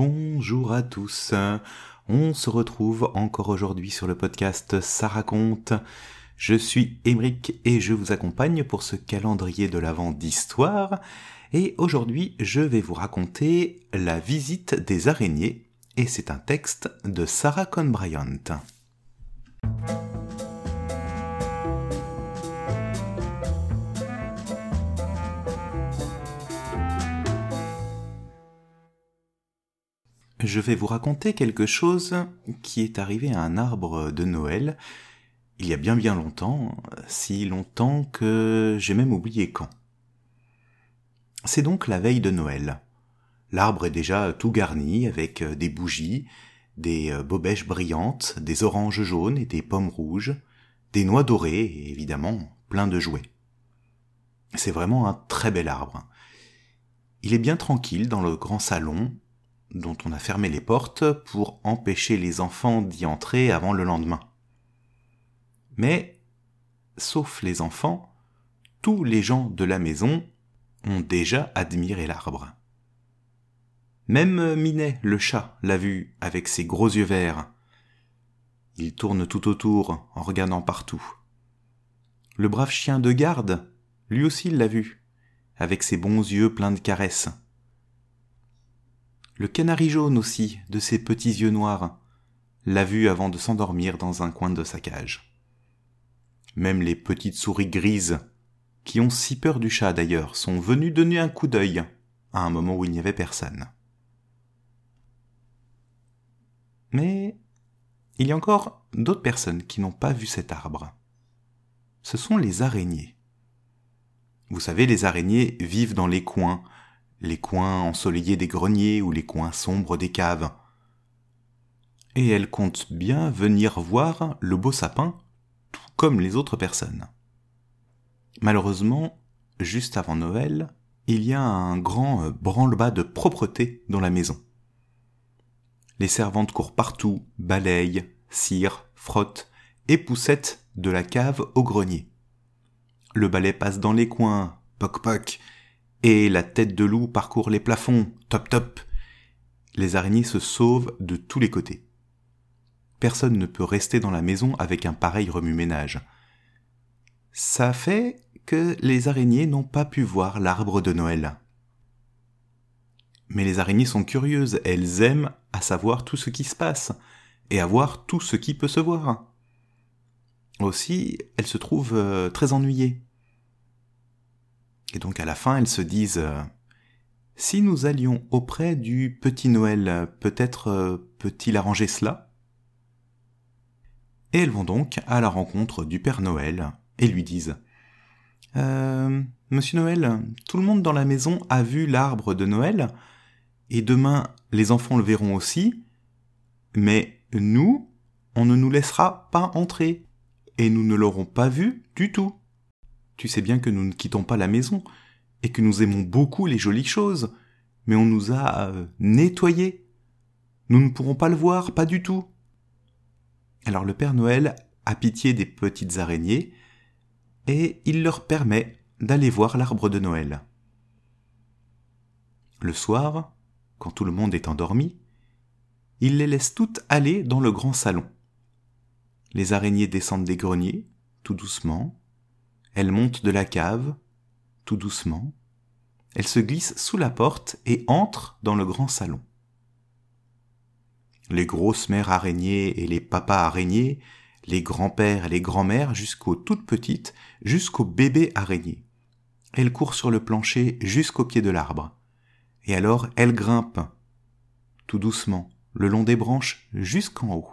Bonjour à tous. On se retrouve encore aujourd'hui sur le podcast Ça raconte. Je suis Émeric et je vous accompagne pour ce calendrier de l'Avent d'histoire. Et aujourd'hui, je vais vous raconter la visite des araignées. Et c'est un texte de Sarah Cohn Bryant. Je vais vous raconter quelque chose qui est arrivé à un arbre de Noël il y a bien bien longtemps, si longtemps que j'ai même oublié quand. C'est donc la veille de Noël. L'arbre est déjà tout garni avec des bougies, des bobèches brillantes, des oranges jaunes et des pommes rouges, des noix dorées et évidemment plein de jouets. C'est vraiment un très bel arbre. Il est bien tranquille dans le grand salon, dont on a fermé les portes pour empêcher les enfants d'y entrer avant le lendemain. Mais, sauf les enfants, tous les gens de la maison ont déjà admiré l'arbre. Même Minet, le chat, l'a vu avec ses gros yeux verts. Il tourne tout autour en regardant partout. Le brave chien de garde, lui aussi l'a vu, avec ses bons yeux pleins de caresses le canari jaune aussi, de ses petits yeux noirs, l'a vu avant de s'endormir dans un coin de sa cage. Même les petites souris grises, qui ont si peur du chat d'ailleurs, sont venues donner un coup d'œil à un moment où il n'y avait personne. Mais il y a encore d'autres personnes qui n'ont pas vu cet arbre. Ce sont les araignées. Vous savez, les araignées vivent dans les coins, les coins ensoleillés des greniers ou les coins sombres des caves. Et elle compte bien venir voir le beau sapin, tout comme les autres personnes. Malheureusement, juste avant Noël, il y a un grand branle-bas de propreté dans la maison. Les servantes courent partout, balayent, cirent, frottent et poussettent de la cave au grenier. Le balai passe dans les coins, poc poc, et la tête de loup parcourt les plafonds, top top. Les araignées se sauvent de tous les côtés. Personne ne peut rester dans la maison avec un pareil remue-ménage. Ça fait que les araignées n'ont pas pu voir l'arbre de Noël. Mais les araignées sont curieuses, elles aiment à savoir tout ce qui se passe, et à voir tout ce qui peut se voir. Aussi, elles se trouvent euh, très ennuyées. Et donc à la fin, elles se disent euh, Si nous allions auprès du petit Noël, peut-être euh, peut-il arranger cela? Et elles vont donc à la rencontre du Père Noël et lui disent euh, Monsieur Noël, tout le monde dans la maison a vu l'arbre de Noël, et demain les enfants le verront aussi, mais nous, on ne nous laissera pas entrer, et nous ne l'aurons pas vu du tout. Tu sais bien que nous ne quittons pas la maison, et que nous aimons beaucoup les jolies choses, mais on nous a euh, nettoyés. Nous ne pourrons pas le voir, pas du tout. Alors le Père Noël a pitié des petites araignées, et il leur permet d'aller voir l'arbre de Noël. Le soir, quand tout le monde est endormi, il les laisse toutes aller dans le grand salon. Les araignées descendent des greniers, tout doucement, elle monte de la cave, tout doucement. Elle se glisse sous la porte et entre dans le grand salon. Les grosses mères araignées et les papas araignées, les grands-pères et les grands-mères jusqu'aux toutes petites, jusqu'aux bébés araignées. Elle court sur le plancher jusqu'au pied de l'arbre. Et alors elle grimpe, tout doucement, le long des branches jusqu'en haut.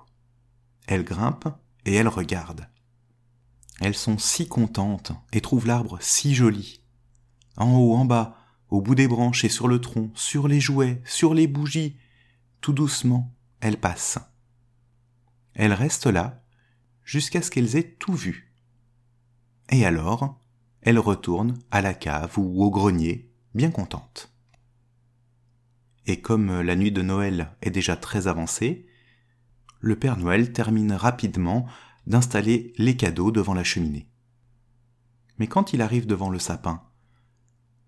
Elle grimpe et elle regarde. Elles sont si contentes et trouvent l'arbre si joli. En haut, en bas, au bout des branches et sur le tronc, sur les jouets, sur les bougies, tout doucement, elles passent. Elles restent là jusqu'à ce qu'elles aient tout vu. Et alors, elles retournent à la cave ou au grenier, bien contentes. Et comme la nuit de Noël est déjà très avancée, le Père Noël termine rapidement d'installer les cadeaux devant la cheminée. Mais quand il arrive devant le sapin,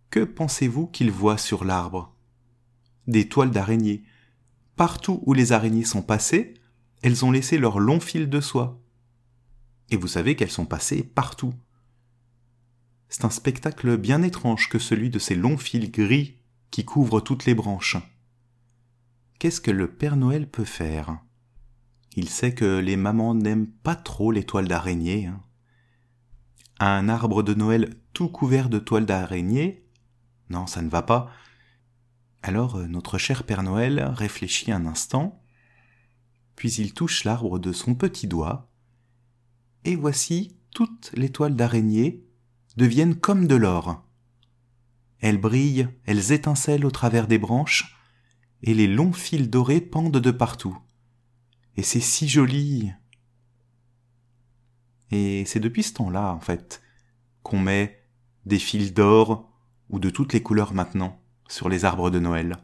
que pensez-vous qu'il voit sur l'arbre? Des toiles d'araignée, Partout où les araignées sont passées, elles ont laissé leurs longs fils de soie. Et vous savez qu'elles sont passées partout. C'est un spectacle bien étrange que celui de ces longs fils gris qui couvrent toutes les branches. Qu'est-ce que le Père Noël peut faire? Il sait que les mamans n'aiment pas trop les toiles d'araignée. Hein. Un arbre de Noël tout couvert de toiles d'araignée? Non, ça ne va pas. Alors euh, notre cher Père Noël réfléchit un instant, puis il touche l'arbre de son petit doigt, et voici toutes les toiles d'araignée deviennent comme de l'or. Elles brillent, elles étincellent au travers des branches, et les longs fils dorés pendent de partout. Et c'est si joli. Et c'est depuis ce temps-là, en fait, qu'on met des fils d'or ou de toutes les couleurs maintenant sur les arbres de Noël.